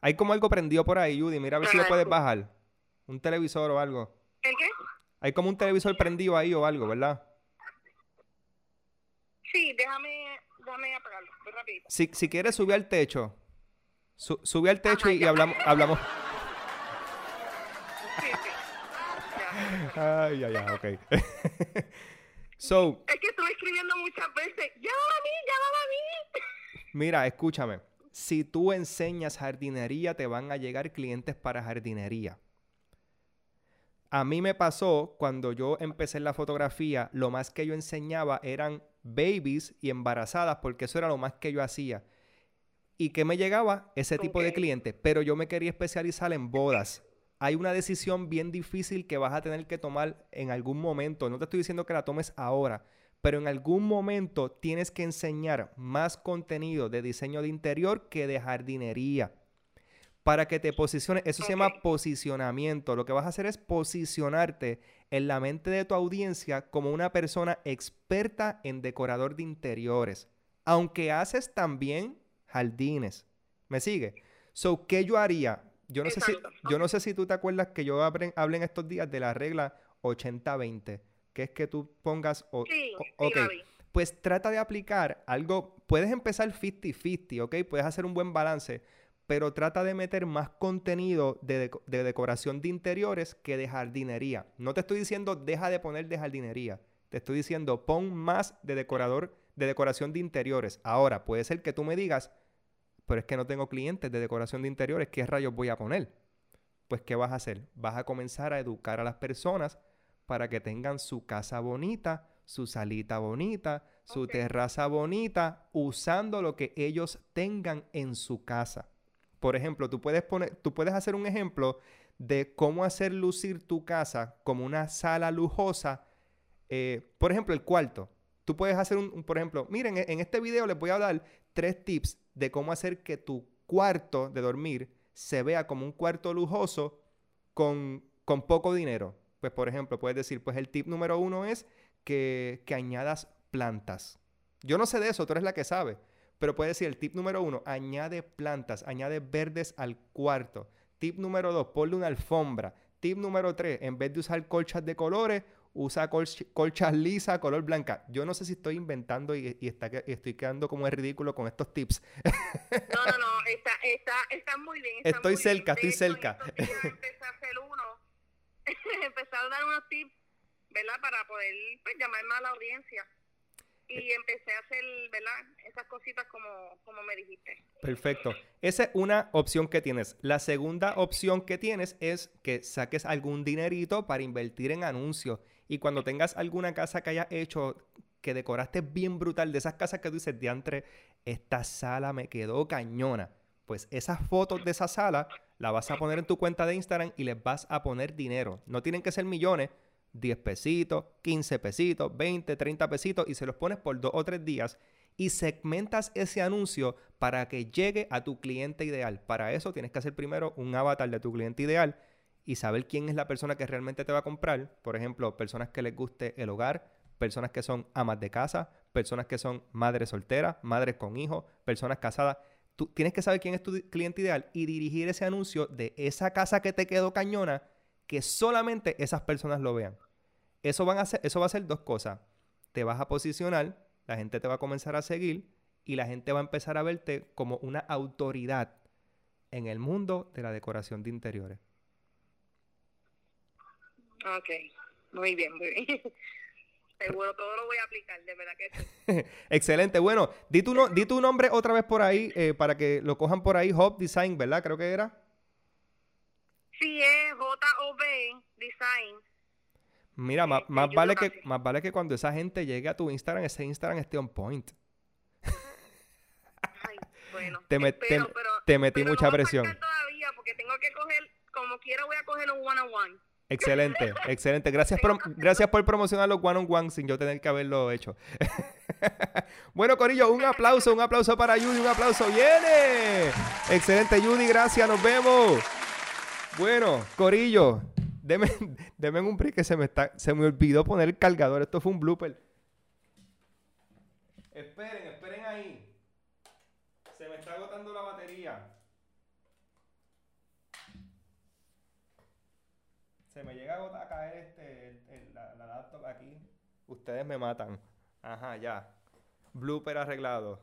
[SPEAKER 1] Hay como algo prendido por ahí, Judy. Mira a ver si lo puedes bajar. Un televisor o algo.
[SPEAKER 2] ¿El qué?
[SPEAKER 1] Hay como un televisor prendido ahí o algo, ¿verdad?
[SPEAKER 2] Sí, déjame, déjame apagarlo, muy rapidito.
[SPEAKER 1] Si, si quieres, sube al techo. Su- sube al techo
[SPEAKER 2] Ajá,
[SPEAKER 1] y, y
[SPEAKER 2] ya.
[SPEAKER 1] hablamos, hablamos.
[SPEAKER 2] Sí, sí. Ya.
[SPEAKER 1] Ay, ay, ay, ok. [LAUGHS] So,
[SPEAKER 2] Es que estuve escribiendo muchas veces. Llámame a mí, llámame a mí.
[SPEAKER 1] mira, escúchame. Si tú enseñas jardinería, te van a llegar clientes para jardinería. A mí me pasó cuando yo empecé en la fotografía, lo más que yo enseñaba eran babies y embarazadas, porque eso era lo más que yo hacía. ¿Y que me llegaba? Ese tipo de
[SPEAKER 2] Ok.
[SPEAKER 1] clientes. Pero yo me quería especializar en bodas. Hay una decisión bien difícil que vas a tener que tomar en algún momento. No te estoy diciendo que la tomes ahora, pero en algún momento tienes que enseñar más contenido de diseño de interior que de jardinería. Para que te posiciones, eso se llama posicionamiento. Lo que vas a hacer es posicionarte en la mente de tu audiencia como una persona experta en decorador de interiores. Aunque haces también jardines. ¿Me sigue? So, ¿qué yo haría? Yo no, sé si, yo no sé si tú te acuerdas que yo hablé, hablé en estos días de la regla 80-20, que es que tú pongas... o-
[SPEAKER 2] Sí,
[SPEAKER 1] o- ok, pues trata de aplicar algo, puedes empezar 50-50, ¿ok? Puedes hacer un buen balance, pero trata de meter más contenido de, deco- de decoración de interiores que de jardinería. No te estoy diciendo deja de poner de jardinería, te estoy diciendo pon más de decorador, de decoración de interiores. Ahora, puede ser que tú me digas, pero es que no tengo clientes de decoración de interiores, ¿qué rayos voy a poner? Pues, ¿qué vas a hacer? Vas a comenzar a educar a las personas para que tengan su casa bonita, su salita bonita, su terraza bonita, usando lo que ellos tengan en su casa. Por ejemplo, tú puedes poner, tú puedes hacer un ejemplo de cómo hacer lucir tu casa como una sala lujosa. eh, por ejemplo, el cuarto. Tú puedes hacer un, un- por ejemplo, miren, en este video les voy a dar tres tips de cómo hacer que tu cuarto de dormir se vea como un cuarto lujoso con, con poco dinero. Pues, por ejemplo, puedes decir, pues el tip número uno es que, que añadas plantas. Yo no sé de eso, tú eres la que sabe. Pero puedes decir, el tip número uno, añade plantas, añade verdes al cuarto. Tip número dos, ponle una alfombra. Tip número tres, en vez de usar colchas de colores, usa colch- colchas lisas, color blanca. Yo no sé si estoy inventando y, y está y estoy quedando como es ridículo con estos tips.
[SPEAKER 2] No, no, no, está, está, está muy bien. está
[SPEAKER 1] Estoy
[SPEAKER 2] muy bien.
[SPEAKER 1] cerca,
[SPEAKER 2] De
[SPEAKER 1] estoy
[SPEAKER 2] hecho,
[SPEAKER 1] cerca.
[SPEAKER 2] empecé a hacer uno, [LAUGHS] empecé a dar unos tips, ¿verdad? Para poder pues, llamar más a la audiencia. Y
[SPEAKER 1] Eh.
[SPEAKER 2] empecé a hacer, ¿verdad? Esas cositas como, como me dijiste.
[SPEAKER 1] Perfecto. Esa es una opción que tienes. La segunda opción que tienes es que saques algún dinerito para invertir en anuncios. Y cuando tengas alguna casa que hayas hecho que decoraste bien brutal, de esas casas que tú dices, diantre, esta sala me quedó cañona. Pues esas fotos de esa sala la vas a poner en tu cuenta de Instagram y les vas a poner dinero. No tienen que ser millones, 10 pesitos, 15 pesitos, 20, 30 pesitos y se los pones por dos o tres días y segmentas ese anuncio para que llegue a tu cliente ideal. Para eso tienes que hacer primero un avatar de tu cliente ideal y saber quién es la persona que realmente te va a comprar. Por ejemplo, personas que les guste el hogar, personas que son amas de casa, personas que son madres solteras, madres con hijos, personas casadas. Tú tienes que saber quién es tu cliente ideal y dirigir ese anuncio de esa casa que te quedó cañona que solamente esas personas lo vean. Eso, van a hacer, eso va a hacer dos cosas. Te vas a posicionar, la gente te va a comenzar a seguir y la gente va a empezar a verte como una autoridad en el mundo de la decoración de interiores.
[SPEAKER 2] Ok, muy bien, muy bien. [LAUGHS] Seguro todo lo voy a aplicar, de verdad que sí. [LAUGHS]
[SPEAKER 1] Excelente. Bueno, di tu, no- di tu nombre otra vez por ahí eh, para que lo cojan por ahí. Hop Design, ¿verdad? Creo que era.
[SPEAKER 2] Sí, es J-O-B Design.
[SPEAKER 1] Mira,
[SPEAKER 2] Eh,
[SPEAKER 1] más,
[SPEAKER 2] yo
[SPEAKER 1] vale que, más vale que cuando esa gente llegue a tu Instagram, ese Instagram esté on point. [LAUGHS]
[SPEAKER 2] Ay, bueno.
[SPEAKER 1] Te met- te-
[SPEAKER 2] espero, pero-
[SPEAKER 1] te metí
[SPEAKER 2] pero no
[SPEAKER 1] mucha
[SPEAKER 2] a
[SPEAKER 1] presión.
[SPEAKER 2] todavía porque tengo que coger, como quiera voy a coger un one-on-one.
[SPEAKER 1] Excelente, excelente. Gracias por, gracias por promocionar los one on one sin yo tener que haberlo hecho. [LAUGHS] bueno, Corillo, un aplauso, un aplauso para Judy, un aplauso. ¡Viene! Excelente, Judy, gracias, nos vemos. Bueno, Corillo, deme, [LAUGHS] deme un break que se me, está, se me olvidó poner el cargador. Esto fue un blooper. Esperen, esperen ahí. Se me está agotando la batería. se me llega a caer este, el, el, la, la, laptop aquí. Ustedes me matan. Ajá, ya. Blooper arreglado.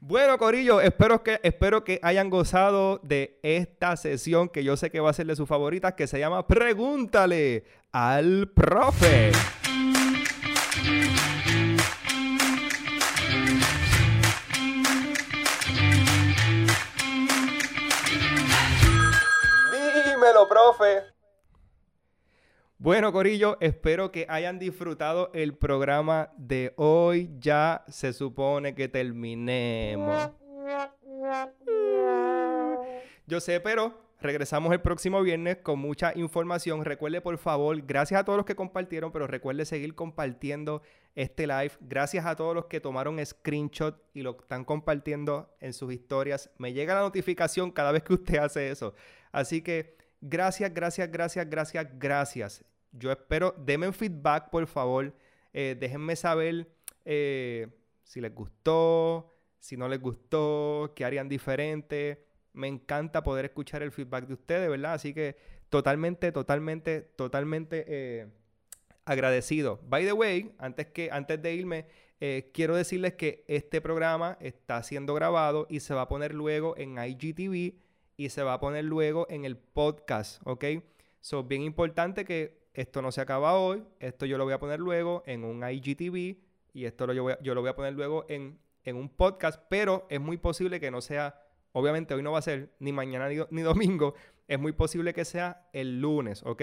[SPEAKER 1] Bueno, Corillo, espero que, espero que hayan gozado de esta sesión que yo sé que va a ser de sus favoritas, que se llama Pregúntale al profe. Dímelo, profe. Bueno, Corillo, espero que hayan disfrutado el programa de hoy. Ya se supone que terminemos. Yo sé, pero regresamos el próximo viernes con mucha información. Recuerde, por favor, gracias a todos los que compartieron, pero recuerde seguir compartiendo este live. Gracias a todos los que tomaron screenshot y lo están compartiendo en sus historias. Me llega la notificación cada vez que usted hace eso. Así que gracias, gracias, gracias, gracias, gracias. Yo espero, denme feedback, por favor. Eh, déjenme saber eh, si les gustó, si no les gustó, qué harían diferente. Me encanta poder escuchar el feedback de ustedes, ¿verdad? Así que totalmente, totalmente, totalmente eh, agradecido. By the way, antes, que, antes de irme, quiero decirles que este programa está siendo grabado y se va a poner luego en IGTV y se va a poner luego en el podcast, ¿ok? So, bien importante que esto no se acaba hoy, esto yo lo voy a poner luego en un IGTV y esto lo, yo, lo voy a poner luego en, un podcast, pero es muy posible que no sea, obviamente hoy no va a ser ni mañana ni, [LAUGHS] domingo, es muy posible que sea el lunes, ¿ok?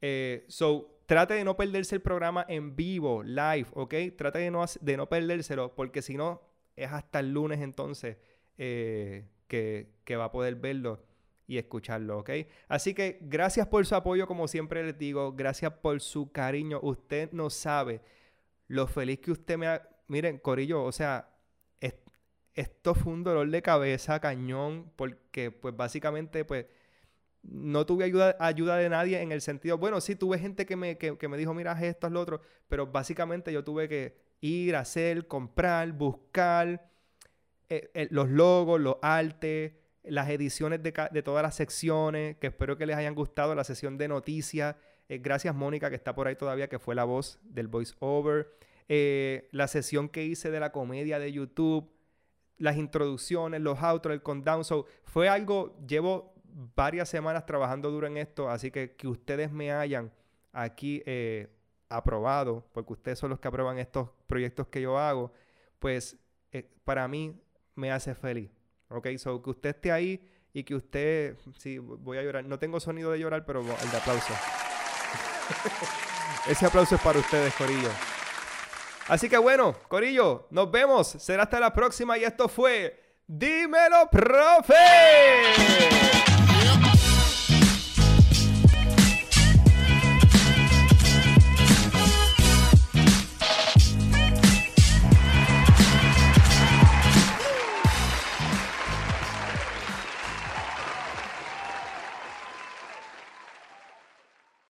[SPEAKER 1] Eh, so, trate de no perderse el programa en vivo, live, ¿ok? Trate de no, de no perdérselo, porque si no, es hasta el lunes entonces. Eh, que, va a poder verlo y escucharlo, ¿ok? Así que gracias por su apoyo, como siempre les digo, gracias por su cariño. Usted no sabe lo feliz que usted me ha... Miren, Corillo, o sea, esto fue un dolor de cabeza, cañón, porque pues básicamente pues no tuve ayuda, ayuda de nadie en el sentido, bueno, sí, tuve gente que me, que, que me dijo, mira, esto es lo otro, pero básicamente yo tuve que ir, hacer, comprar, buscar eh, los logos, los artes, las ediciones de, todas las secciones, que espero que les hayan gustado la sesión de noticias. Eh, gracias Mónica, que está por ahí todavía, que fue la voz del voice over. Eh, la sesión que hice de la comedia de YouTube, las introducciones, los outros, el countdown. So, fue algo, llevo varias semanas trabajando duro en esto, así que que ustedes me hayan aquí aprobado, porque ustedes son los que aprueban estos proyectos que yo hago, pues para mí me hace feliz. Ok, so que usted esté ahí y que usted, sí, voy a llorar. No tengo sonido de llorar, pero el de aplauso. [LAUGHS] Ese aplauso es para ustedes, Corillo. Así que bueno, Corillo, nos vemos. Será hasta la próxima y esto fue Dímelo, profe.